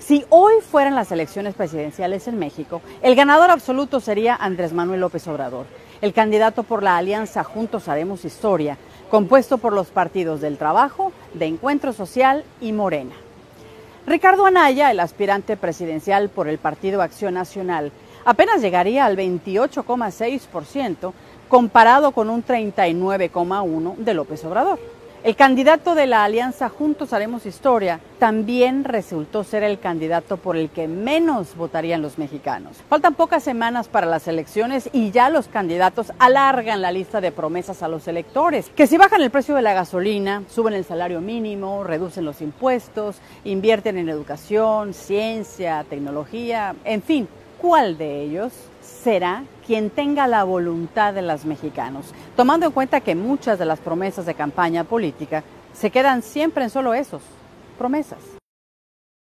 Si hoy fueran las elecciones presidenciales en México, el ganador absoluto sería Andrés Manuel López Obrador, el candidato por la alianza Juntos Haremos Historia, compuesto por los partidos del Trabajo, de Encuentro Social y Morena. Ricardo Anaya, el aspirante presidencial por el Partido Acción Nacional, apenas llegaría al 28,6% comparado con un 39,1% de López Obrador. El candidato de la alianza Juntos Haremos Historia también resultó ser el candidato por el que menos votarían los mexicanos. Faltan pocas semanas para las elecciones y ya los candidatos alargan la lista de promesas a los electores, que si bajan el precio de la gasolina, suben el salario mínimo, reducen los impuestos, invierten en educación, ciencia, tecnología, en fin, ¿cuál de ellos será quien tenga la voluntad de los mexicanos, tomando en cuenta que muchas de las promesas de campaña política se quedan siempre en solo esos, promesas.